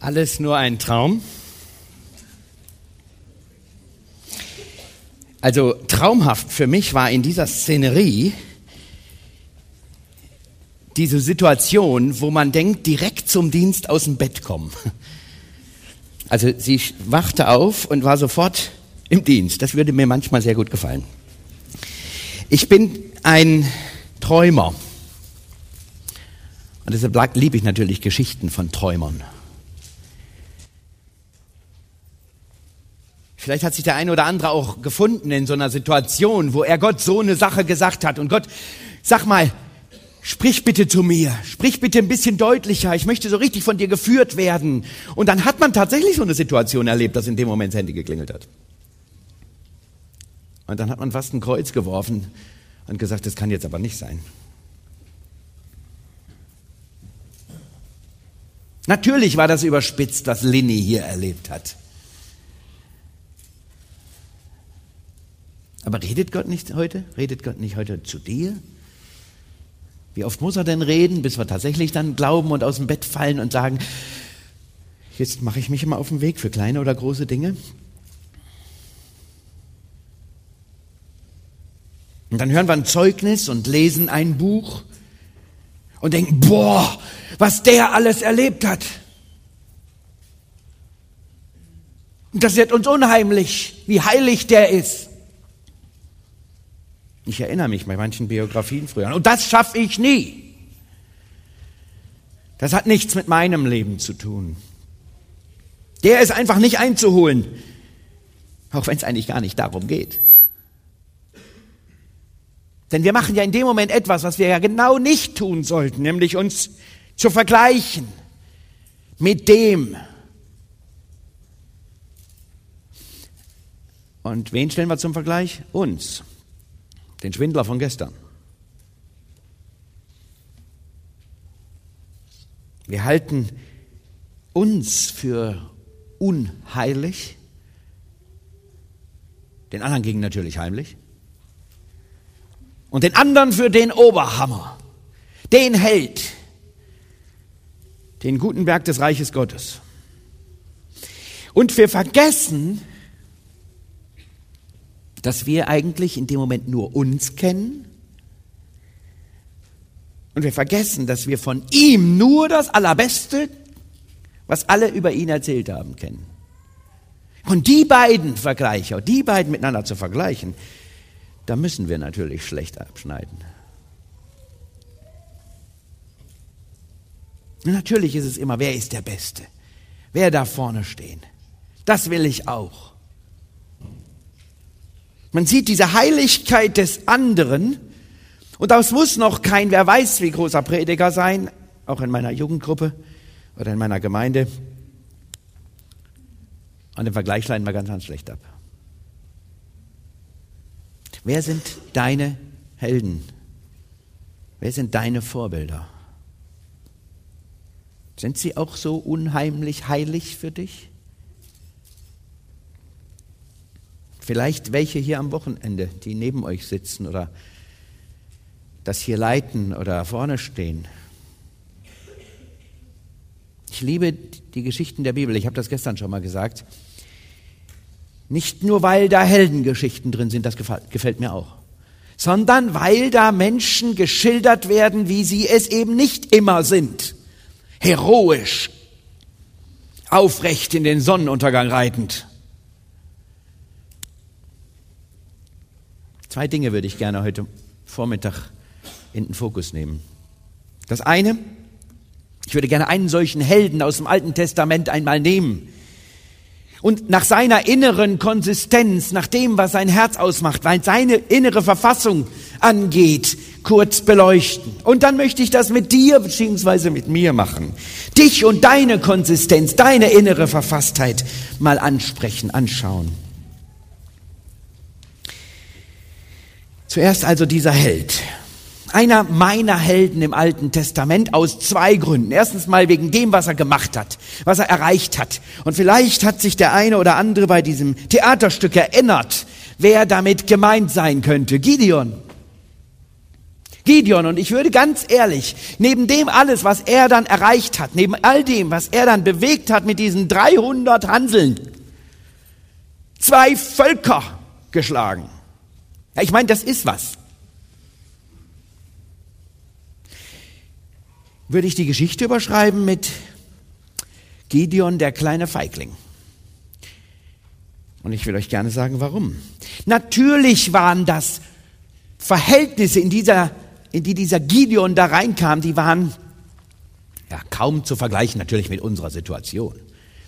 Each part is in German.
Alles nur ein Traum? Also traumhaft für mich war in dieser Szenerie diese Situation, wo man denkt, direkt zum Dienst aus dem Bett kommen. Also sie wachte auf und war sofort im Dienst. Das würde mir manchmal sehr gut gefallen. Ich bin ein Träumer. Und deshalb liebe ich natürlich Geschichten von Träumern. Vielleicht hat sich der eine oder andere auch gefunden in so einer Situation, wo er Gott so eine Sache gesagt hat. Und Gott, sag mal, sprich bitte zu mir, sprich bitte ein bisschen deutlicher, ich möchte so richtig von dir geführt werden. Und dann hat man tatsächlich so eine Situation erlebt, dass in dem Moment das Handy geklingelt hat. Und dann hat man fast ein Kreuz geworfen und gesagt, das kann jetzt aber nicht sein. Natürlich war das überspitzt, was Linny hier erlebt hat. Aber redet Gott nicht heute? Redet Gott nicht heute zu dir? Wie oft muss er denn reden, bis wir tatsächlich dann glauben und aus dem Bett fallen und sagen, jetzt mache ich mich immer auf den Weg für kleine oder große Dinge? Und dann hören wir ein Zeugnis und lesen ein Buch und denken, boah, was der alles erlebt hat. Und das wird uns unheimlich, wie heilig der ist. Ich erinnere mich bei manchen Biografien früher. Und das schaffe ich nie. Das hat nichts mit meinem Leben zu tun. Der ist einfach nicht einzuholen. Auch wenn es eigentlich gar nicht darum geht. Denn wir machen ja in dem Moment etwas, was wir ja genau nicht tun sollten, nämlich uns zu vergleichen mit dem. Und wen stellen wir zum Vergleich? Uns den Schwindler von gestern. Wir halten uns für unheilig, den anderen gegen natürlich heimlich, und den anderen für den Oberhammer, den Held, den guten Berg des Reiches Gottes. Und wir vergessen, dass wir eigentlich in dem Moment nur uns kennen und wir vergessen, dass wir von ihm nur das Allerbeste, was alle über ihn erzählt haben, kennen. Und die beiden Vergleiche, die beiden miteinander zu vergleichen, da müssen wir natürlich schlecht abschneiden. Natürlich ist es immer, wer ist der Beste? Wer darf vorne stehen? Das will ich auch. Man sieht diese Heiligkeit des anderen und das muss noch kein, wer weiß, wie großer Prediger sein, auch in meiner Jugendgruppe oder in meiner Gemeinde. Und im Vergleich leiden wir ganz, ganz schlecht ab. Wer sind deine Helden? Wer sind deine Vorbilder? Sind sie auch so unheimlich heilig für dich? Vielleicht welche hier am Wochenende, die neben euch sitzen oder das hier leiten oder vorne stehen. Ich liebe die Geschichten der Bibel, ich habe das gestern schon mal gesagt. Nicht nur, weil da Heldengeschichten drin sind, das gefällt, mir auch, sondern weil da Menschen geschildert werden, wie sie es eben nicht immer sind. Heroisch, aufrecht in den Sonnenuntergang reitend. Zwei Dinge würde ich gerne heute Vormittag in den Fokus nehmen. Das eine, ich würde gerne einen solchen Helden aus dem Alten Testament einmal nehmen und nach seiner inneren Konsistenz, nach dem, was sein Herz ausmacht, weil seine innere Verfassung angeht, kurz beleuchten. Und dann möchte ich das mit dir beziehungsweise mit mir machen. Dich und deine Konsistenz, deine innere Verfasstheit mal ansprechen, anschauen. Zuerst also dieser Held. Einer meiner Helden im Alten Testament aus zwei Gründen. Erstens mal wegen dem, was er gemacht hat, was er erreicht hat. Und vielleicht hat sich der eine oder andere bei diesem Theaterstück erinnert, wer damit gemeint sein könnte. Gideon. Gideon. Und ich würde ganz ehrlich, neben dem alles, was er dann erreicht hat, neben all dem, was er dann bewegt hat mit diesen 300 Hanseln, zwei Völker geschlagen. Ja, ich meine, das ist was. Würde ich die Geschichte überschreiben mit Gideon, der kleine Feigling. Und ich will euch gerne sagen, warum. Natürlich waren das Verhältnisse, in, dieser, in die dieser Gideon da reinkam, die waren ja, kaum zu vergleichen natürlich mit unserer Situation.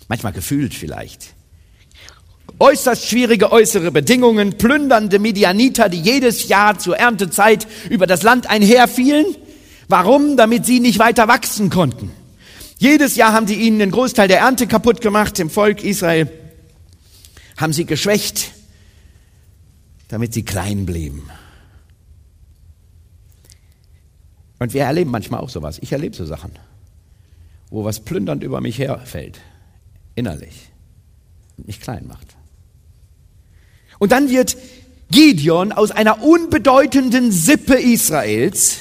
Manchmal gefühlt vielleicht. Äußerst schwierige äußere Bedingungen, plündernde Midianiter, die jedes Jahr zur Erntezeit über das Land einherfielen. Warum? Damit sie nicht weiter wachsen konnten. Jedes Jahr haben sie ihnen den Großteil der Ernte kaputt gemacht, im Volk Israel haben sie geschwächt, damit sie klein blieben. Und wir erleben manchmal auch sowas. Ich erlebe so Sachen, wo was plündernd über mich herfällt, innerlich, und mich klein macht. Und dann wird Gideon aus einer unbedeutenden Sippe Israels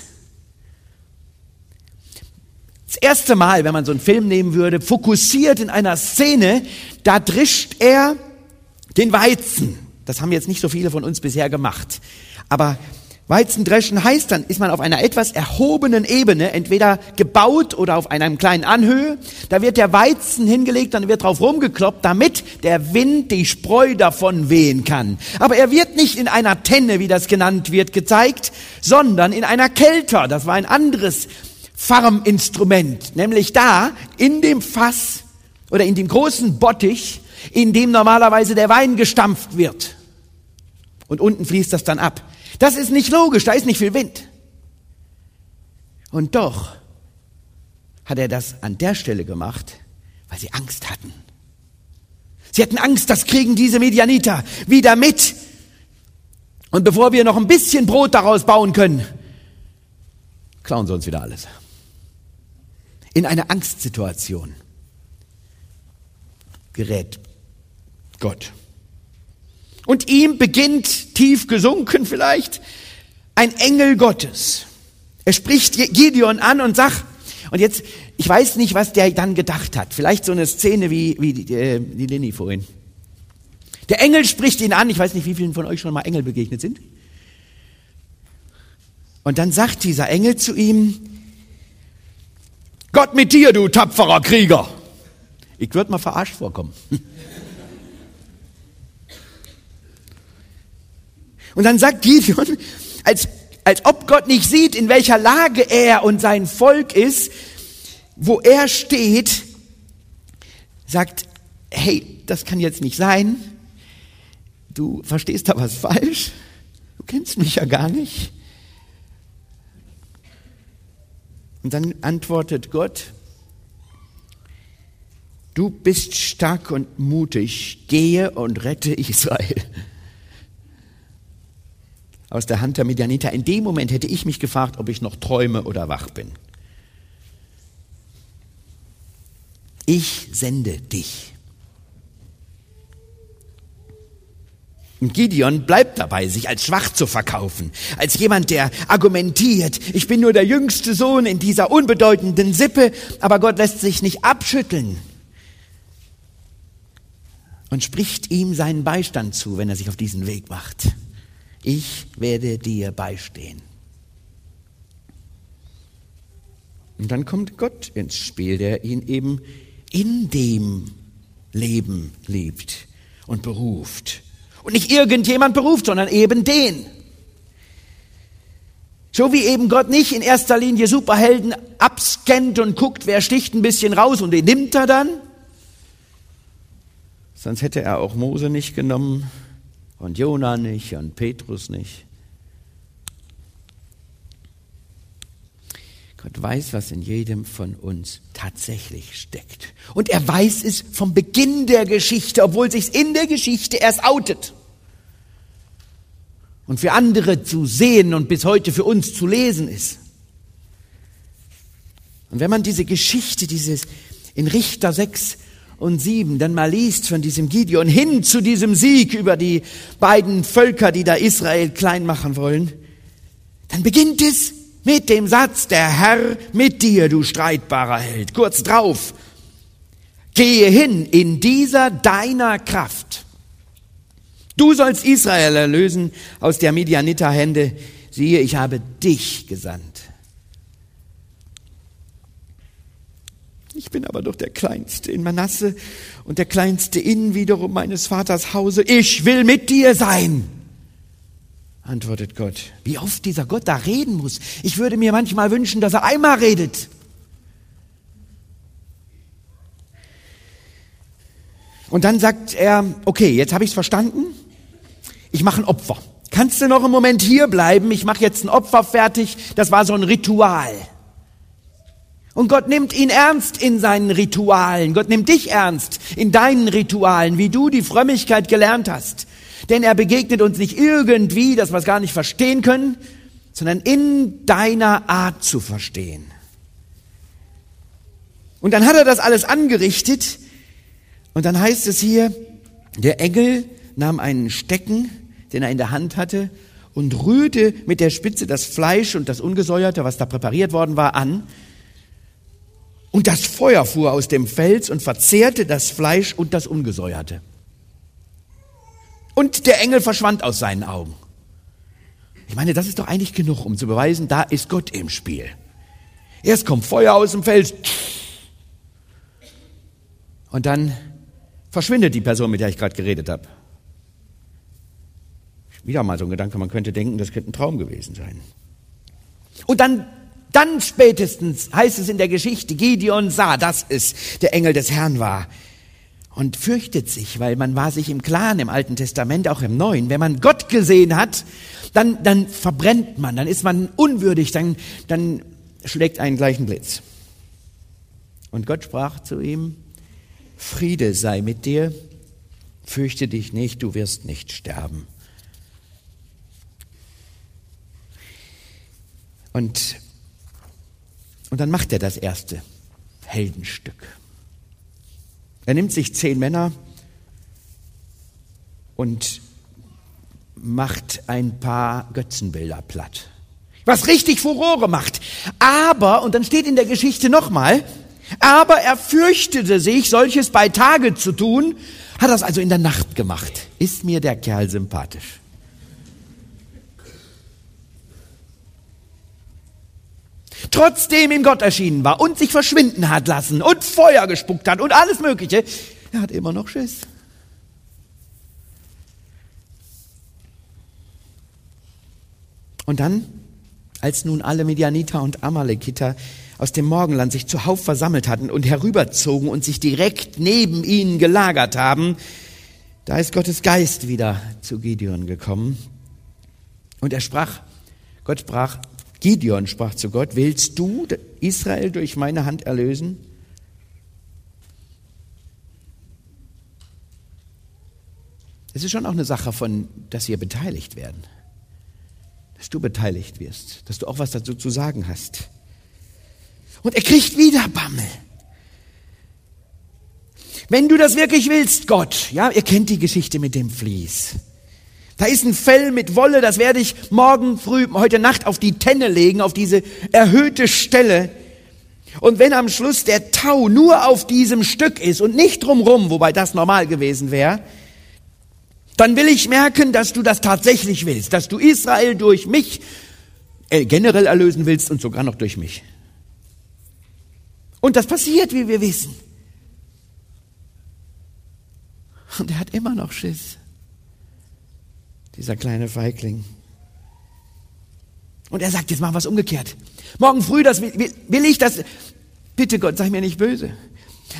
das erste Mal, wenn man so einen Film nehmen würde, fokussiert in einer Szene, da drischt er den Weizen. Das haben jetzt nicht so viele von uns bisher gemacht. Aber Weizendreschen heißt, dann ist man auf einer etwas erhobenen Ebene, entweder gebaut oder auf einem kleinen Anhöhe. Da wird der Weizen hingelegt, dann wird drauf rumgekloppt, damit der Wind die Spreu davon wehen kann. Aber er wird nicht in einer Tenne, wie das genannt wird, gezeigt, sondern in einer Kelter. Das war ein anderes Farminstrument, nämlich da in dem Fass oder in dem großen Bottich, in dem normalerweise der Wein gestampft wird. Und unten fließt das dann ab. Das ist nicht logisch, da ist nicht viel Wind. Und doch hat er das an der Stelle gemacht, weil sie Angst hatten. Sie hatten Angst, das kriegen diese Medianiter wieder mit. Und bevor wir noch ein bisschen Brot daraus bauen können, klauen sie uns wieder alles in eine Angstsituation gerät Gott. Und ihm beginnt tief gesunken vielleicht ein Engel Gottes. Er spricht Gideon an und sagt, und jetzt, ich weiß nicht, was der dann gedacht hat. Vielleicht so eine Szene wie, wie die, äh, die Lini vorhin. Der Engel spricht ihn an. Ich weiß nicht, wie vielen von euch schon mal Engel begegnet sind. Und dann sagt dieser Engel zu ihm, Gott mit dir, du tapferer Krieger. Ich würde mal verarscht vorkommen. Und dann sagt Gideon, als, als ob Gott nicht sieht, in welcher Lage er und sein Volk ist, wo er steht, sagt, hey, das kann jetzt nicht sein. Du verstehst da was falsch. Du kennst mich ja gar nicht. Und dann antwortet Gott, du bist stark und mutig, gehe und rette Israel aus der Hand der Midianiter. In dem Moment hätte ich mich gefragt, ob ich noch träume oder wach bin. Ich sende dich. Und Gideon bleibt dabei, sich als schwach zu verkaufen, als jemand, der argumentiert, ich bin nur der jüngste Sohn in dieser unbedeutenden Sippe, aber Gott lässt sich nicht abschütteln und spricht ihm seinen Beistand zu, wenn er sich auf diesen Weg macht. Ich werde dir beistehen. Und dann kommt Gott ins Spiel, der ihn eben in dem Leben liebt und beruft und nicht irgendjemand beruft, sondern eben den. So wie eben Gott nicht in erster Linie Superhelden abscannt und guckt, wer sticht ein bisschen raus und den nimmt er dann. Sonst hätte er auch Mose nicht genommen und Jona nicht und Petrus nicht. Gott weiß, was in jedem von uns tatsächlich steckt. Und er weiß es vom Beginn der Geschichte, obwohl sich in der Geschichte erst outet. Und für andere zu sehen und bis heute für uns zu lesen ist. Und wenn man diese Geschichte, dieses in Richter 6 und 7 dann mal liest von diesem Gideon hin zu diesem Sieg über die beiden Völker, die da Israel klein machen wollen, dann beginnt es mit dem Satz, der Herr mit dir, du streitbarer Held. Kurz drauf, gehe hin in dieser deiner Kraft. Du sollst Israel erlösen aus der Midianiter Hände. Siehe, ich habe dich gesandt. Ich bin aber doch der Kleinste in Manasse und der Kleinste in wiederum meines Vaters Hause. Ich will mit dir sein antwortet Gott. Wie oft dieser Gott da reden muss. Ich würde mir manchmal wünschen, dass er einmal redet. Und dann sagt er, okay, jetzt habe ich es verstanden. Ich mache ein Opfer. Kannst du noch einen Moment hier bleiben? Ich mache jetzt ein Opfer fertig. Das war so ein Ritual. Und Gott nimmt ihn ernst in seinen Ritualen. Gott nimmt dich ernst in deinen Ritualen, wie du die Frömmigkeit gelernt hast. Denn er begegnet uns nicht irgendwie, dass wir es gar nicht verstehen können, sondern in deiner Art zu verstehen. Und dann hat er das alles angerichtet und dann heißt es hier, der Engel nahm einen Stecken, den er in der Hand hatte, und rührte mit der Spitze das Fleisch und das Ungesäuerte, was da präpariert worden war, an. Und das Feuer fuhr aus dem Fels und verzehrte das Fleisch und das Ungesäuerte. Und der Engel verschwand aus seinen Augen. Ich meine, das ist doch eigentlich genug, um zu beweisen, da ist Gott im Spiel. Erst kommt Feuer aus dem Fels und dann verschwindet die Person, mit der ich gerade geredet habe. Wieder mal so ein Gedanke, man könnte denken, das könnte ein Traum gewesen sein. Und dann, dann spätestens heißt es in der Geschichte, Gideon sah, dass es der Engel des Herrn war und fürchtet sich, weil man war sich im Klaren im Alten Testament, auch im Neuen. Wenn man Gott gesehen hat, dann, dann verbrennt man, dann ist man unwürdig, dann, dann schlägt einen gleichen Blitz. Und Gott sprach zu ihm, Friede sei mit dir, fürchte dich nicht, du wirst nicht sterben. Und, und dann macht er das erste Heldenstück. Er nimmt sich zehn Männer und macht ein paar Götzenbilder platt. Was richtig Furore macht. Aber, und dann steht in der Geschichte nochmal, aber er fürchtete sich, solches bei Tage zu tun, hat das also in der Nacht gemacht. Ist mir der Kerl sympathisch. Trotzdem ihm Gott erschienen war und sich verschwinden hat lassen und Feuer gespuckt hat und alles Mögliche, er hat immer noch Schiss. Und dann, als nun alle Medianiter und Amalekiter aus dem Morgenland sich zuhauf versammelt hatten und herüberzogen und sich direkt neben ihnen gelagert haben, da ist Gottes Geist wieder zu Gideon gekommen. Und er sprach, Gott sprach, Gideon sprach zu Gott, willst du Israel durch meine Hand erlösen? Es ist schon auch eine Sache von, dass wir beteiligt werden. Dass du beteiligt wirst, dass du auch was dazu zu sagen hast. Und er kriegt wieder Bammel. Wenn du das wirklich willst, Gott, ja, ihr kennt die Geschichte mit dem Vlies. Da ist ein Fell mit Wolle, das werde ich morgen früh, heute Nacht auf die Tenne legen, auf diese erhöhte Stelle. Und wenn am Schluss der Tau nur auf diesem Stück ist und nicht drumrum, wobei das normal gewesen wäre, dann will ich merken, dass du das tatsächlich willst, dass du Israel durch mich äh, generell erlösen willst und sogar noch durch mich. Und das passiert, wie wir wissen. Und er hat immer noch Schiss dieser kleine Feigling. Und er sagt, jetzt machen wir es umgekehrt. Morgen früh, das will, will ich das. Bitte Gott, sei mir nicht böse.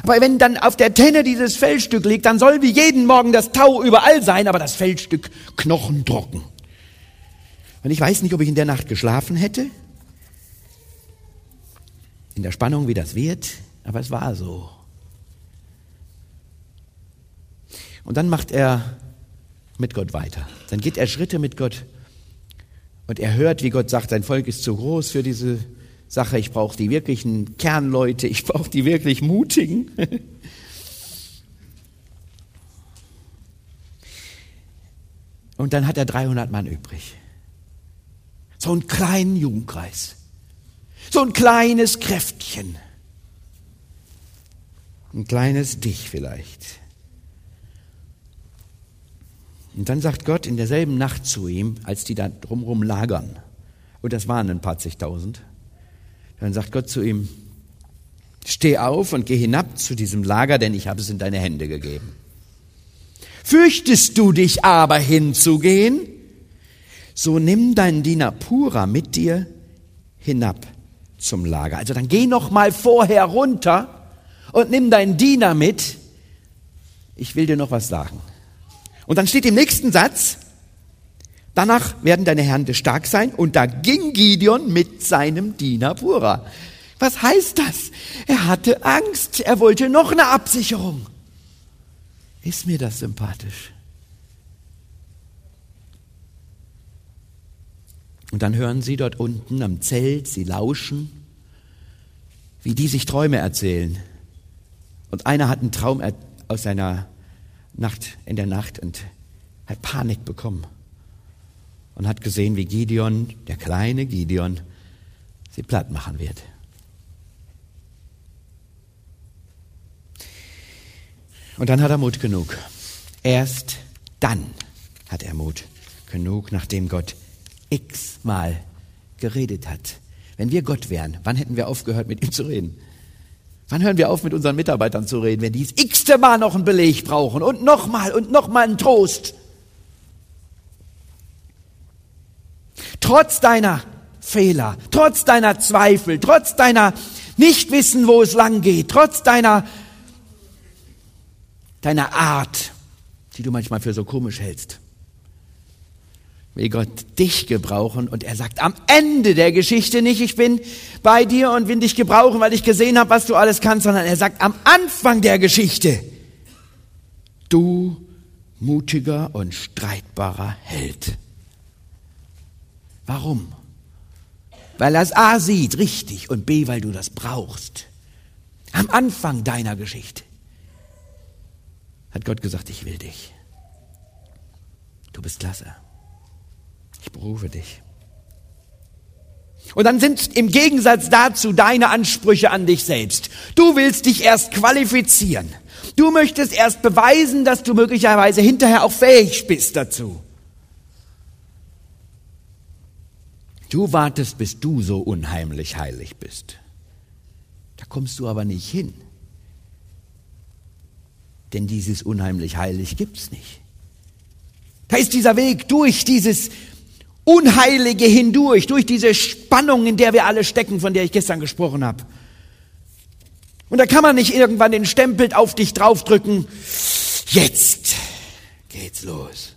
Aber wenn dann auf der Tenne dieses Fellstück liegt, dann soll wie jeden Morgen das Tau überall sein, aber das Fellstück knochentrocken. Und ich weiß nicht, ob ich in der Nacht geschlafen hätte. In der Spannung, wie das wird, aber es war so. Und dann macht er mit Gott weiter. Dann geht er Schritte mit Gott und er hört, wie Gott sagt, sein Volk ist zu groß für diese Sache, ich brauche die wirklichen Kernleute, ich brauche die wirklich mutigen. Und dann hat er 300 Mann übrig. So einen kleinen Jugendkreis. So ein kleines Kräftchen. Ein kleines Dich vielleicht. Und dann sagt Gott in derselben Nacht zu ihm, als die da drumherum lagern, und das waren ein paar zigtausend, dann sagt Gott zu ihm, steh auf und geh hinab zu diesem Lager, denn ich habe es in deine Hände gegeben. Fürchtest du dich aber hinzugehen? So nimm deinen Diener Pura mit dir hinab zum Lager. Also dann geh noch mal vorher runter und nimm deinen Diener mit. Ich will dir noch was sagen. Und dann steht im nächsten Satz, danach werden deine Hände stark sein. Und da ging Gideon mit seinem Diener Pura. Was heißt das? Er hatte Angst. Er wollte noch eine Absicherung. Ist mir das sympathisch? Und dann hören sie dort unten am Zelt, sie lauschen, wie die sich Träume erzählen. Und einer hat einen Traum aus seiner Nacht, in der Nacht und hat Panik bekommen und hat gesehen, wie Gideon, der kleine Gideon, sie platt machen wird. Und dann hat er Mut genug. Erst dann hat er Mut genug, nachdem Gott x-mal geredet hat. Wenn wir Gott wären, wann hätten wir aufgehört, mit ihm zu reden? Wann hören wir auf, mit unseren Mitarbeitern zu reden, wenn die das x-te Mal noch einen Beleg brauchen und nochmal und nochmal einen Trost? Trotz deiner Fehler, trotz deiner Zweifel, trotz deiner Nichtwissen, wo es lang geht, trotz deiner deiner Art, die du manchmal für so komisch hältst. Will Gott dich gebrauchen und er sagt am Ende der Geschichte nicht, ich bin bei dir und will dich gebrauchen, weil ich gesehen habe, was du alles kannst, sondern er sagt am Anfang der Geschichte, du mutiger und streitbarer Held. Warum? Weil er es A sieht, richtig, und B, weil du das brauchst. Am Anfang deiner Geschichte hat Gott gesagt, ich will dich. Du bist klasse. Ich berufe dich. Und dann sind im Gegensatz dazu deine Ansprüche an dich selbst. Du willst dich erst qualifizieren. Du möchtest erst beweisen, dass du möglicherweise hinterher auch fähig bist dazu. Du wartest, bis du so unheimlich heilig bist. Da kommst du aber nicht hin. Denn dieses unheimlich heilig gibt's nicht. Da ist dieser Weg durch dieses Unheilige hindurch, durch diese Spannung, in der wir alle stecken, von der ich gestern gesprochen habe. Und da kann man nicht irgendwann den Stempel auf dich draufdrücken. Jetzt geht's los.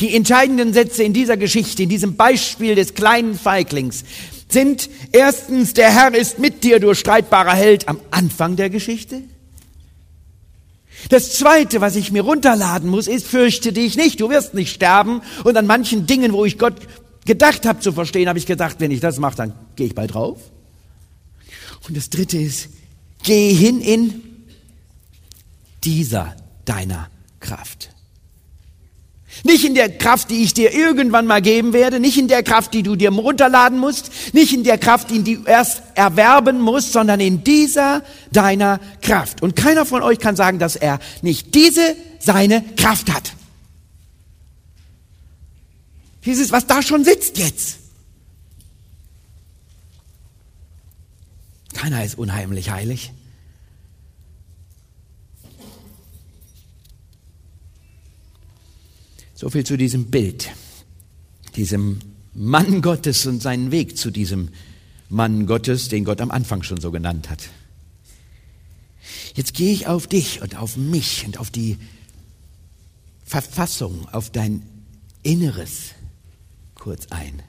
Die entscheidenden Sätze in dieser Geschichte, in diesem Beispiel des kleinen Feiglings, sind erstens, der Herr ist mit dir, du streitbarer Held, am Anfang der Geschichte. Das zweite, was ich mir runterladen muss, ist, fürchte dich nicht, du wirst nicht sterben. Und an manchen Dingen, wo ich Gott gedacht habe zu verstehen, habe ich gedacht, wenn ich das mache, dann gehe ich bald drauf. Und das dritte ist, geh hin in dieser deiner Kraft. Nicht in der Kraft, die ich dir irgendwann mal geben werde, nicht in der Kraft, die du dir runterladen musst, nicht in der Kraft, die du erst erwerben musst, sondern in dieser deiner Kraft. Und keiner von euch kann sagen, dass er nicht diese seine Kraft hat. Dieses, was da schon sitzt jetzt. Keiner ist unheimlich heilig. So viel zu diesem Bild, diesem Mann Gottes und seinen Weg zu diesem Mann Gottes, den Gott am Anfang schon so genannt hat. Jetzt gehe ich auf dich und auf mich und auf die Verfassung, auf dein Inneres kurz ein.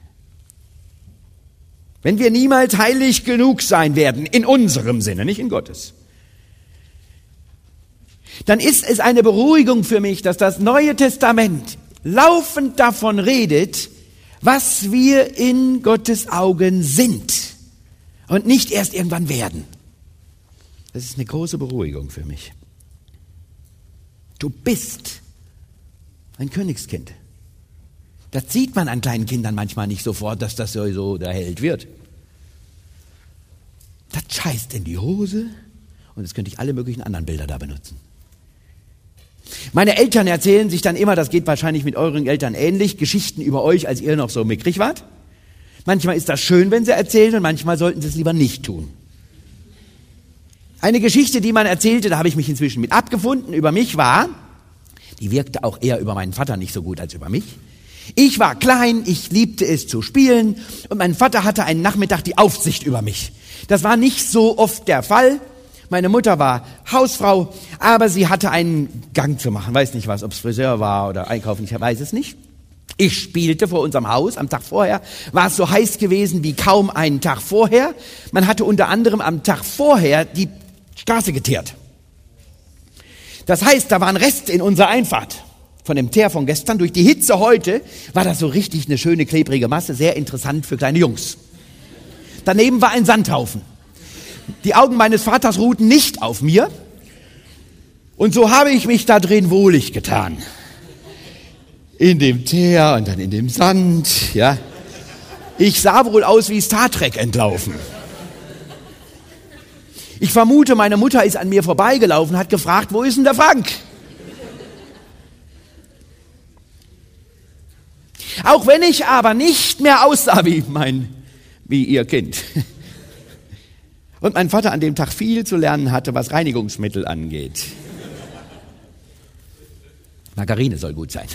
Wenn wir niemals heilig genug sein werden, in unserem Sinne, nicht in Gottes, dann ist es eine Beruhigung für mich, dass das Neue Testament laufend davon redet, was wir in Gottes Augen sind und nicht erst irgendwann werden. Das ist eine große Beruhigung für mich. Du bist ein Königskind. Das sieht man an kleinen Kindern manchmal nicht sofort, dass das so der Held wird. Das scheißt in die Hose und jetzt könnte ich alle möglichen anderen Bilder da benutzen. Meine Eltern erzählen sich dann immer, das geht wahrscheinlich mit euren Eltern ähnlich, Geschichten über euch, als ihr noch so mickrig wart. Manchmal ist das schön, wenn sie erzählen und manchmal sollten sie es lieber nicht tun. Eine Geschichte, die man erzählte, da habe ich mich inzwischen mit abgefunden, über mich war, die wirkte auch eher über meinen Vater nicht so gut als über mich. Ich war klein, ich liebte es zu spielen und mein Vater hatte einen Nachmittag die Aufsicht über mich. Das war nicht so oft der Fall. Meine Mutter war Hausfrau, aber sie hatte einen Gang zu machen. Weiß nicht was, ob es Friseur war oder Einkaufen, ich weiß es nicht. Ich spielte vor unserem Haus. Am Tag vorher war es so heiß gewesen wie kaum einen Tag vorher. Man hatte unter anderem am Tag vorher die Straße geteert. Das heißt, da war ein Rest in unserer Einfahrt von dem Teer von gestern. Durch die Hitze heute war das so richtig eine schöne klebrige Masse, sehr interessant für kleine Jungs. Daneben war ein Sandhaufen. Die Augen meines Vaters ruhten nicht auf mir. Und so habe ich mich da drin wohlig getan. In dem Teer und dann in dem Sand, ja. Ich sah wohl aus wie Star Trek entlaufen. Ich vermute, meine Mutter ist an mir vorbeigelaufen, hat gefragt, wo ist denn der Frank? Auch wenn ich aber nicht mehr aussah wie mein, wie ihr Kind. Und mein Vater an dem Tag viel zu lernen hatte, was Reinigungsmittel angeht. Margarine soll gut sein.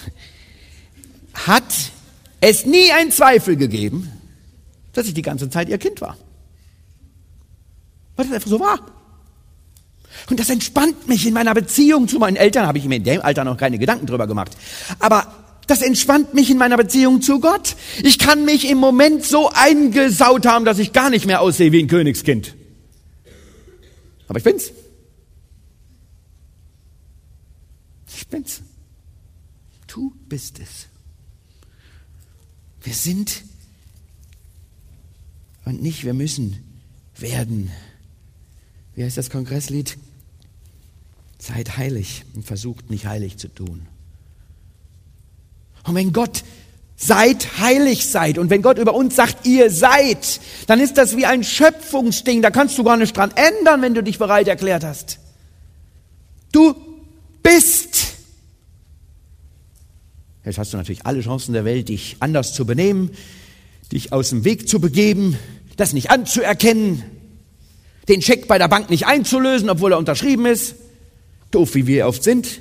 Hat es nie einen Zweifel gegeben, dass ich die ganze Zeit ihr Kind war. Weil das einfach so war. Und das entspannt mich in meiner Beziehung zu meinen Eltern, habe ich mir in dem Alter noch keine Gedanken drüber gemacht. Aber das entspannt mich in meiner Beziehung zu Gott. Ich kann mich im Moment so eingesaut haben, dass ich gar nicht mehr aussehe wie ein Königskind. Aber ich bin's. Ich bin's. Du bist es. Wir sind und nicht wir müssen werden. Wie heißt das Kongresslied? Seid heilig und versucht nicht heilig zu tun. Und wenn Gott Seid heilig seid. Und wenn Gott über uns sagt, ihr seid, dann ist das wie ein Schöpfungsding. Da kannst du gar nicht dran ändern, wenn du dich bereit erklärt hast. Du bist. Jetzt hast du natürlich alle Chancen der Welt, dich anders zu benehmen, dich aus dem Weg zu begeben, das nicht anzuerkennen, den Scheck bei der Bank nicht einzulösen, obwohl er unterschrieben ist. Doof, wie wir oft sind.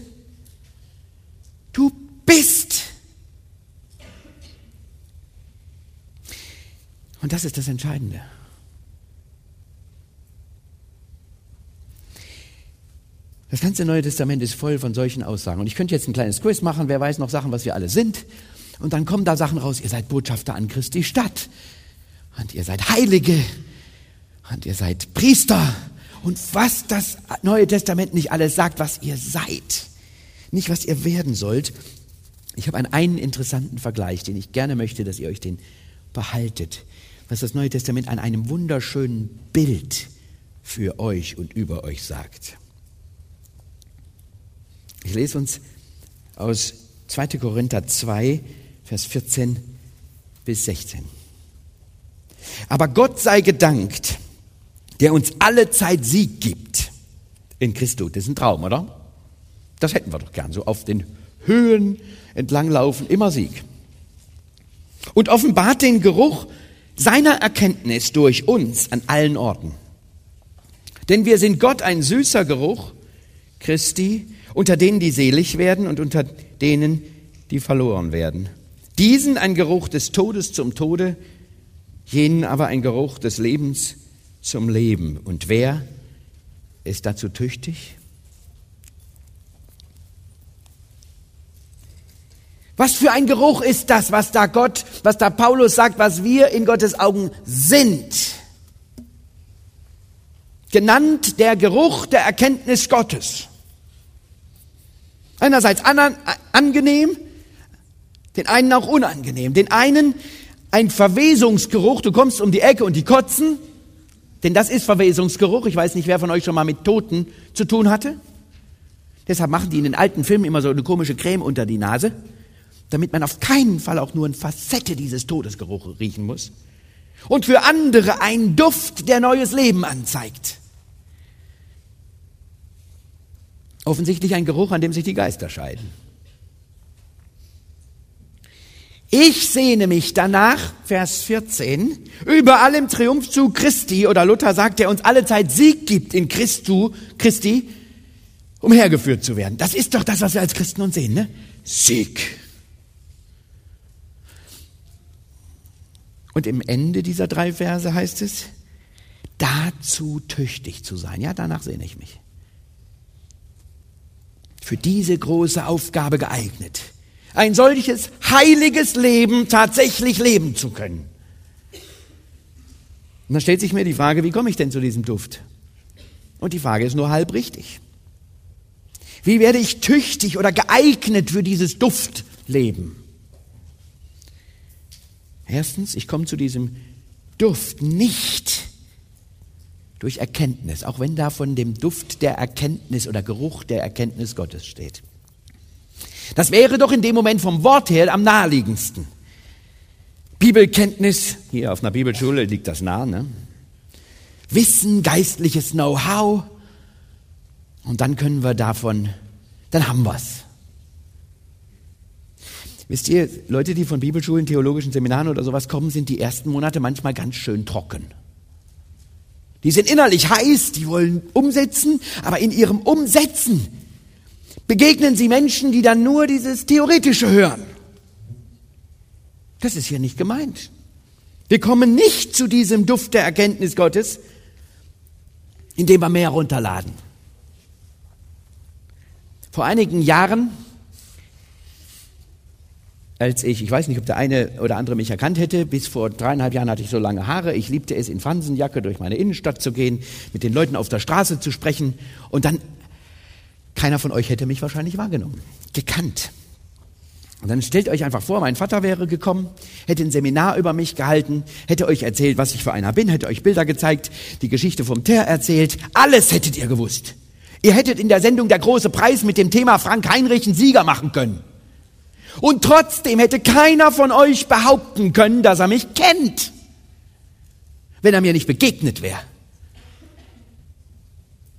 Du bist. Und das ist das Entscheidende. Das ganze Neue Testament ist voll von solchen Aussagen. Und ich könnte jetzt ein kleines Quiz machen, wer weiß noch Sachen, was wir alle sind. Und dann kommen da Sachen raus, ihr seid Botschafter an Christi Stadt. Und ihr seid Heilige. Und ihr seid Priester. Und was das Neue Testament nicht alles sagt, was ihr seid. Nicht, was ihr werden sollt. Ich habe einen, einen interessanten Vergleich, den ich gerne möchte, dass ihr euch den behaltet was das Neue Testament an einem wunderschönen Bild für euch und über euch sagt. Ich lese uns aus 2. Korinther 2, Vers 14 bis 16. Aber Gott sei gedankt, der uns alle Zeit Sieg gibt in Christus. Das ist ein Traum, oder? Das hätten wir doch gern, so auf den Höhen entlanglaufen, immer Sieg. Und offenbart den Geruch seiner Erkenntnis durch uns an allen Orten. Denn wir sind Gott ein süßer Geruch, Christi, unter denen, die selig werden und unter denen, die verloren werden. Diesen ein Geruch des Todes zum Tode, jenen aber ein Geruch des Lebens zum Leben. Und wer ist dazu tüchtig? Was für ein Geruch ist das, was da Gott, was da Paulus sagt, was wir in Gottes Augen sind? Genannt der Geruch der Erkenntnis Gottes. Einerseits angenehm, den einen auch unangenehm. Den einen ein Verwesungsgeruch, du kommst um die Ecke und die kotzen, denn das ist Verwesungsgeruch. Ich weiß nicht, wer von euch schon mal mit Toten zu tun hatte. Deshalb machen die in den alten Filmen immer so eine komische Creme unter die Nase damit man auf keinen Fall auch nur eine Facette dieses Todesgeruches riechen muss. Und für andere ein Duft, der neues Leben anzeigt. Offensichtlich ein Geruch, an dem sich die Geister scheiden. Ich sehne mich danach, Vers 14, überall im Triumphzug Christi, oder Luther sagt, der uns alle Zeit Sieg gibt in Christu, Christi, umhergeführt zu werden. Das ist doch das, was wir als Christen uns sehen, ne? Sieg. Und im Ende dieser drei Verse heißt es, dazu tüchtig zu sein. Ja, danach sehne ich mich. Für diese große Aufgabe geeignet ein solches heiliges Leben tatsächlich leben zu können. Und dann stellt sich mir die Frage, wie komme ich denn zu diesem Duft? Und die Frage ist nur halb richtig. Wie werde ich tüchtig oder geeignet für dieses Duftleben? Erstens, ich komme zu diesem Duft nicht durch Erkenntnis, auch wenn da von dem Duft der Erkenntnis oder Geruch der Erkenntnis Gottes steht. Das wäre doch in dem Moment vom Wort her am naheliegendsten. Bibelkenntnis, hier auf einer Bibelschule liegt das nah, ne? Wissen, geistliches Know-how. Und dann können wir davon, dann haben wir's. Wisst ihr, Leute, die von Bibelschulen, theologischen Seminaren oder sowas kommen, sind die ersten Monate manchmal ganz schön trocken. Die sind innerlich heiß, die wollen umsetzen, aber in ihrem Umsetzen begegnen sie Menschen, die dann nur dieses Theoretische hören. Das ist hier nicht gemeint. Wir kommen nicht zu diesem Duft der Erkenntnis Gottes, indem wir mehr runterladen. Vor einigen Jahren, als ich, ich weiß nicht, ob der eine oder andere mich erkannt hätte, bis vor dreieinhalb Jahren hatte ich so lange Haare. Ich liebte es, in Fransenjacke durch meine Innenstadt zu gehen, mit den Leuten auf der Straße zu sprechen und dann keiner von euch hätte mich wahrscheinlich wahrgenommen, gekannt. Und dann stellt euch einfach vor, mein Vater wäre gekommen, hätte ein Seminar über mich gehalten, hätte euch erzählt, was ich für einer bin, hätte euch Bilder gezeigt, die Geschichte vom Teer erzählt. Alles hättet ihr gewusst. Ihr hättet in der Sendung Der große Preis mit dem Thema Frank Heinrich einen Sieger machen können. Und trotzdem hätte keiner von euch behaupten können, dass er mich kennt, wenn er mir nicht begegnet wäre.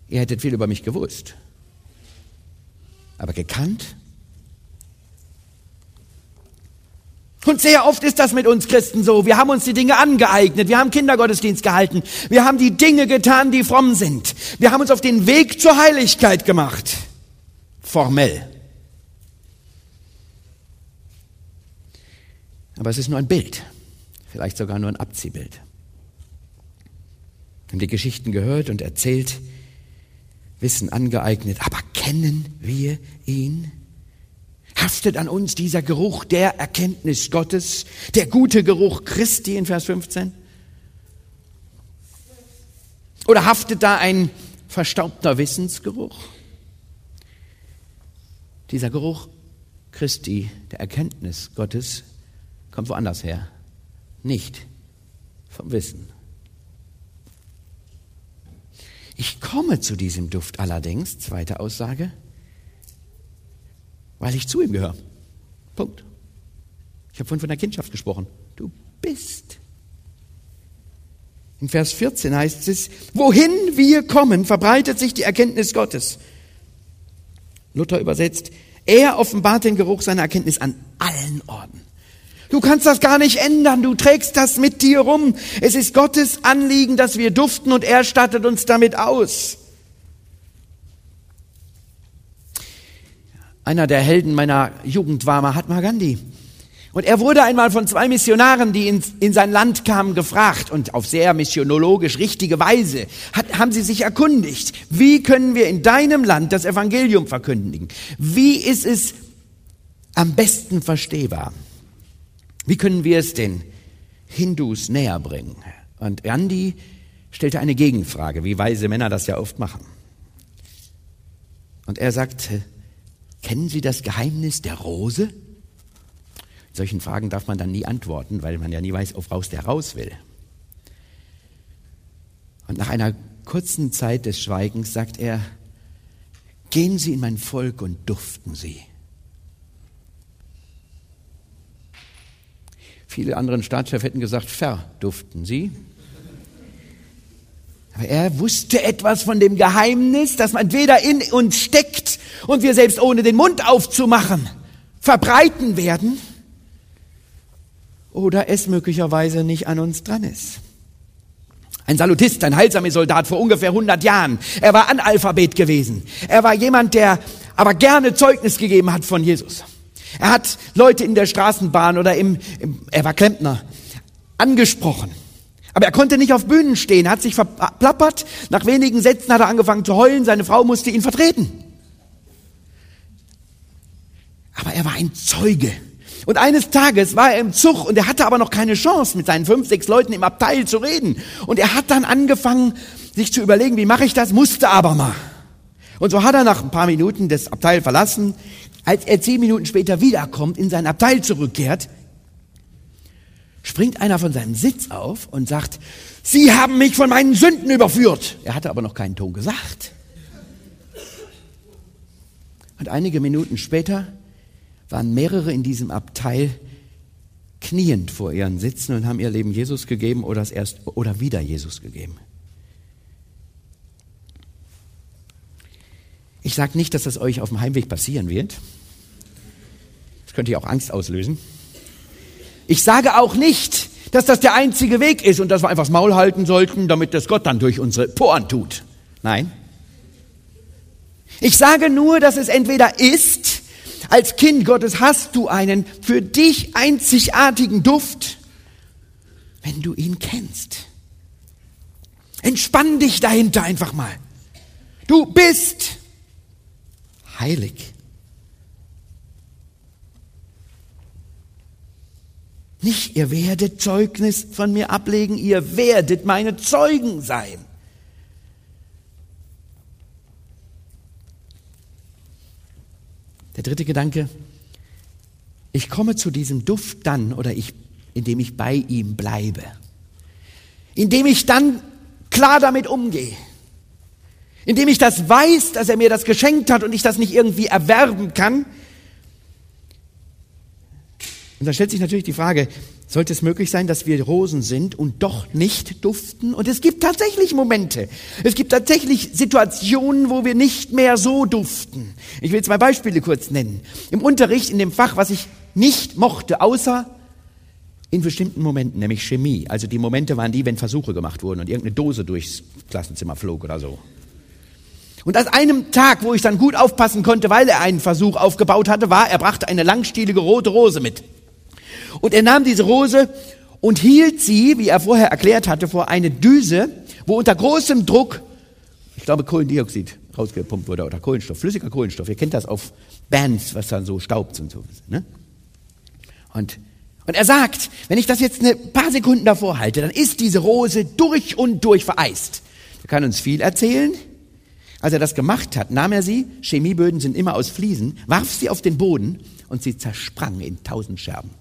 Ihr hättet viel über mich gewusst. Aber gekannt? Und sehr oft ist das mit uns Christen so. Wir haben uns die Dinge angeeignet. Wir haben Kindergottesdienst gehalten. Wir haben die Dinge getan, die fromm sind. Wir haben uns auf den Weg zur Heiligkeit gemacht. Formell. Aber es ist nur ein Bild. Vielleicht sogar nur ein Abziehbild. Wir haben die Geschichten gehört und erzählt. Wissen angeeignet, aber kennen wir ihn? Haftet an uns dieser Geruch der Erkenntnis Gottes, der gute Geruch Christi in Vers 15? Oder haftet da ein verstaubter Wissensgeruch? Dieser Geruch Christi, der Erkenntnis Gottes, kommt woanders her, nicht vom Wissen. Ich komme zu diesem Duft allerdings, zweite Aussage, weil ich zu ihm gehöre. Punkt. Ich habe vorhin von der Kindschaft gesprochen. Du bist. In Vers 14 heißt es, wohin wir kommen, verbreitet sich die Erkenntnis Gottes. Luther übersetzt, er offenbart den Geruch seiner Erkenntnis an allen Orten. Du kannst das gar nicht ändern, du trägst das mit dir rum. Es ist Gottes Anliegen, dass wir duften und er stattet uns damit aus. Einer der Helden meiner Jugend war Mahatma Gandhi. Und er wurde einmal von zwei Missionaren, die in, in sein Land kamen, gefragt und auf sehr missionologisch richtige Weise hat, haben sie sich erkundigt, wie können wir in deinem Land das Evangelium verkündigen? Wie ist es am besten verstehbar? Wie können wir es den Hindus näher bringen? Und Gandhi stellte eine Gegenfrage, wie weise Männer das ja oft machen. Und er sagte, kennen Sie das Geheimnis der Rose? Solchen Fragen darf man dann nie antworten, weil man ja nie weiß, auf raus der raus will. Und nach einer kurzen Zeit des Schweigens sagt er, gehen Sie in mein Volk und duften Sie. Viele andere Staatschefs hätten gesagt, verduften sie. Aber er wusste etwas von dem Geheimnis, das man entweder in uns steckt und wir selbst ohne den Mund aufzumachen verbreiten werden oder es möglicherweise nicht an uns dran ist. Ein Salutist, ein heilsamer Soldat vor ungefähr 100 Jahren. Er war Analphabet gewesen. Er war jemand, der aber gerne Zeugnis gegeben hat von Jesus. Er hat Leute in der Straßenbahn oder im, im er war Klempner, angesprochen. Aber er konnte nicht auf Bühnen stehen, hat sich verplappert. Nach wenigen Sätzen hat er angefangen zu heulen. Seine Frau musste ihn vertreten. Aber er war ein Zeuge. Und eines Tages war er im Zug und er hatte aber noch keine Chance, mit seinen fünf, sechs Leuten im Abteil zu reden. Und er hat dann angefangen, sich zu überlegen, wie mache ich das, musste aber mal. Und so hat er nach ein paar Minuten das Abteil verlassen. Als er zehn Minuten später wiederkommt, in sein Abteil zurückkehrt, springt einer von seinem Sitz auf und sagt, Sie haben mich von meinen Sünden überführt. Er hatte aber noch keinen Ton gesagt. Und einige Minuten später waren mehrere in diesem Abteil kniend vor ihren Sitzen und haben ihr Leben Jesus gegeben oder es erst oder wieder Jesus gegeben. Ich sage nicht, dass das euch auf dem Heimweg passieren wird. Könnte ja auch Angst auslösen. Ich sage auch nicht, dass das der einzige Weg ist und dass wir einfach das Maul halten sollten, damit das Gott dann durch unsere Poren tut. Nein. Ich sage nur, dass es entweder ist, als Kind Gottes hast du einen für dich einzigartigen Duft, wenn du ihn kennst. Entspann dich dahinter einfach mal. Du bist heilig. Nicht, ihr werdet Zeugnis von mir ablegen, ihr werdet meine Zeugen sein. Der dritte Gedanke, ich komme zu diesem Duft dann oder ich, indem ich bei ihm bleibe. Indem ich dann klar damit umgehe. Indem ich das weiß, dass er mir das geschenkt hat und ich das nicht irgendwie erwerben kann. Und da stellt sich natürlich die Frage, sollte es möglich sein, dass wir Rosen sind und doch nicht duften? Und es gibt tatsächlich Momente. Es gibt tatsächlich Situationen, wo wir nicht mehr so duften. Ich will zwei Beispiele kurz nennen. Im Unterricht in dem Fach, was ich nicht mochte, außer in bestimmten Momenten, nämlich Chemie. Also die Momente waren die, wenn Versuche gemacht wurden und irgendeine Dose durchs Klassenzimmer flog oder so. Und an einem Tag, wo ich dann gut aufpassen konnte, weil er einen Versuch aufgebaut hatte, war, er brachte eine langstielige rote Rose mit. Und er nahm diese Rose und hielt sie, wie er vorher erklärt hatte, vor eine Düse, wo unter großem Druck, ich glaube, Kohlendioxid rausgepumpt wurde oder Kohlenstoff, flüssiger Kohlenstoff. Ihr kennt das auf Bands, was dann so staubt und so. Ne? Und, und er sagt, wenn ich das jetzt ein paar Sekunden davor halte, dann ist diese Rose durch und durch vereist. Er kann uns viel erzählen. Als er das gemacht hat, nahm er sie, Chemieböden sind immer aus Fliesen, warf sie auf den Boden und sie zersprang in tausend Scherben.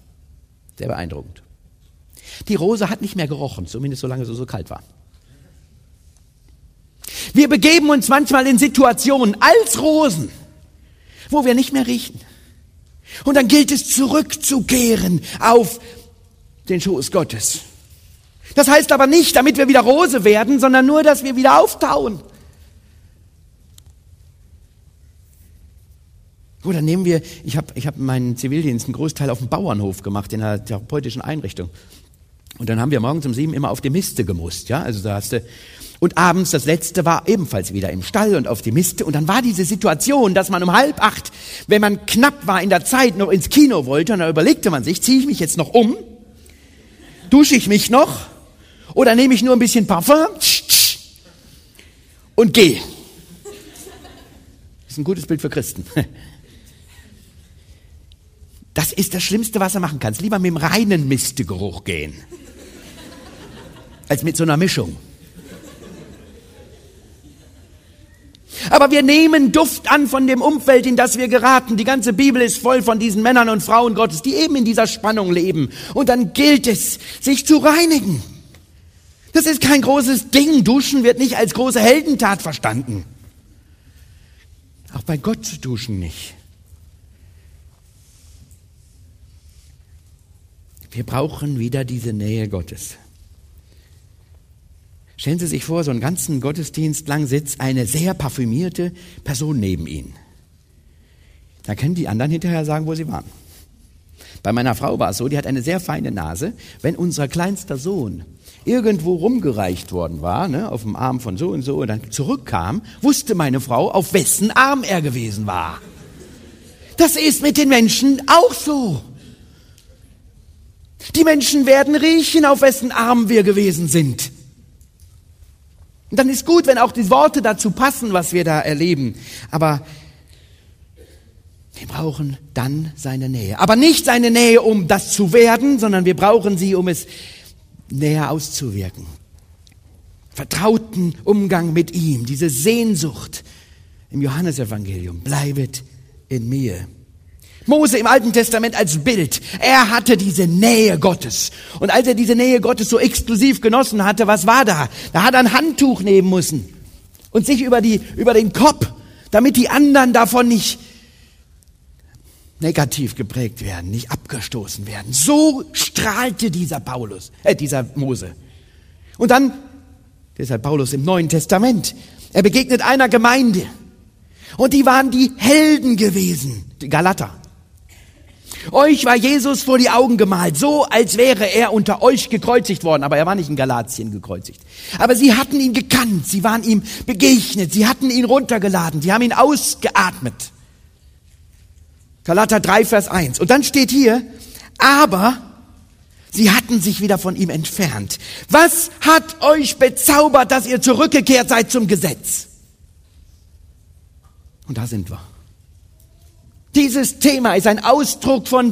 Sehr beeindruckend. Die Rose hat nicht mehr gerochen, zumindest solange sie so kalt war. Wir begeben uns manchmal in Situationen als Rosen, wo wir nicht mehr riechen. Und dann gilt es zurückzukehren auf den Schoß Gottes. Das heißt aber nicht, damit wir wieder Rose werden, sondern nur, dass wir wieder auftauen. Oder nehmen wir, ich habe ich hab meinen Zivildienst einen Großteil auf dem Bauernhof gemacht, in einer therapeutischen Einrichtung. Und dann haben wir morgens um sieben immer auf die Miste gemusst, ja, also da hast du, und abends das letzte war ebenfalls wieder im Stall und auf die Miste. Und dann war diese Situation, dass man um halb acht, wenn man knapp war in der Zeit, noch ins Kino wollte, und dann überlegte man sich, ziehe ich mich jetzt noch um? Dusche ich mich noch? Oder nehme ich nur ein bisschen Parfum? Und gehe. Das ist ein gutes Bild für Christen. Das ist das Schlimmste, was du machen kannst. Lieber mit dem reinen Mistegeruch gehen, als mit so einer Mischung. Aber wir nehmen Duft an von dem Umfeld, in das wir geraten. Die ganze Bibel ist voll von diesen Männern und Frauen Gottes, die eben in dieser Spannung leben. Und dann gilt es, sich zu reinigen. Das ist kein großes Ding. Duschen wird nicht als große Heldentat verstanden. Auch bei Gott zu duschen nicht. Wir brauchen wieder diese Nähe Gottes. Stellen Sie sich vor, so einen ganzen Gottesdienst lang sitzt eine sehr parfümierte Person neben Ihnen. Da können die anderen hinterher sagen, wo sie waren. Bei meiner Frau war es so, die hat eine sehr feine Nase. Wenn unser kleinster Sohn irgendwo rumgereicht worden war, ne, auf dem Arm von so und so, und dann zurückkam, wusste meine Frau, auf wessen Arm er gewesen war. Das ist mit den Menschen auch so. Die Menschen werden riechen, auf wessen Arm wir gewesen sind. Und dann ist gut, wenn auch die Worte dazu passen, was wir da erleben. Aber wir brauchen dann seine Nähe. Aber nicht seine Nähe, um das zu werden, sondern wir brauchen sie, um es näher auszuwirken. Vertrauten Umgang mit ihm, diese Sehnsucht im Johannesevangelium, bleibet in mir. Mose im Alten Testament als Bild. Er hatte diese Nähe Gottes. Und als er diese Nähe Gottes so exklusiv genossen hatte, was war da? Da hat er ein Handtuch nehmen müssen und sich über, die, über den Kopf, damit die anderen davon nicht negativ geprägt werden, nicht abgestoßen werden. So strahlte dieser Paulus, äh, dieser Mose. Und dann, deshalb Paulus im Neuen Testament, er begegnet einer Gemeinde. Und die waren die Helden gewesen, die Galater. Euch war Jesus vor die Augen gemalt, so als wäre er unter euch gekreuzigt worden, aber er war nicht in Galatien gekreuzigt. Aber sie hatten ihn gekannt, sie waren ihm begegnet, sie hatten ihn runtergeladen, sie haben ihn ausgeatmet. Galater 3, Vers 1. Und dann steht hier, aber sie hatten sich wieder von ihm entfernt. Was hat euch bezaubert, dass ihr zurückgekehrt seid zum Gesetz? Und da sind wir. Dieses Thema ist ein Ausdruck von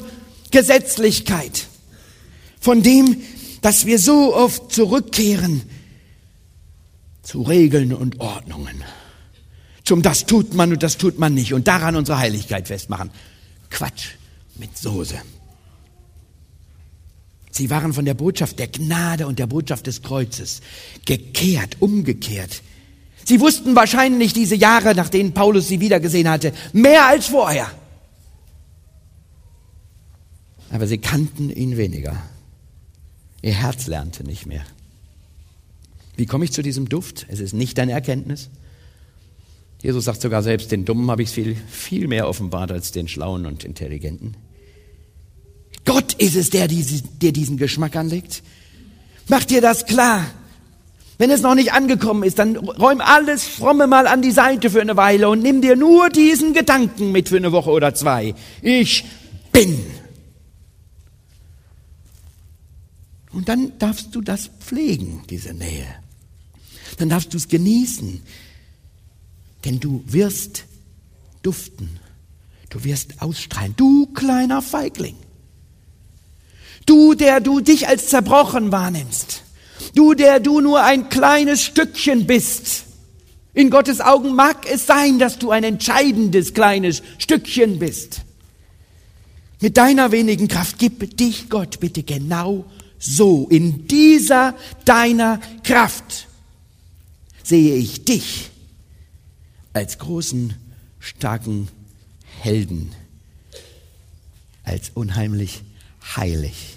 Gesetzlichkeit, von dem, dass wir so oft zurückkehren zu Regeln und Ordnungen, zum das tut man und das tut man nicht und daran unsere Heiligkeit festmachen. Quatsch mit Soße. Sie waren von der Botschaft der Gnade und der Botschaft des Kreuzes gekehrt, umgekehrt. Sie wussten wahrscheinlich diese Jahre, nach denen Paulus sie wiedergesehen hatte, mehr als vorher aber sie kannten ihn weniger. Ihr Herz lernte nicht mehr. Wie komme ich zu diesem Duft? Es ist nicht deine Erkenntnis. Jesus sagt sogar selbst, den Dummen habe ich viel, viel mehr offenbart als den Schlauen und Intelligenten. Gott ist es, der dir diesen Geschmack anlegt. Mach dir das klar. Wenn es noch nicht angekommen ist, dann räum alles Fromme mal an die Seite für eine Weile und nimm dir nur diesen Gedanken mit für eine Woche oder zwei. Ich bin. Und dann darfst du das pflegen, diese Nähe. Dann darfst du es genießen. Denn du wirst duften. Du wirst ausstrahlen. Du kleiner Feigling. Du, der du dich als zerbrochen wahrnimmst. Du, der du nur ein kleines Stückchen bist. In Gottes Augen mag es sein, dass du ein entscheidendes kleines Stückchen bist. Mit deiner wenigen Kraft gib dich Gott bitte genau so, in dieser deiner Kraft sehe ich dich als großen, starken Helden, als unheimlich heilig.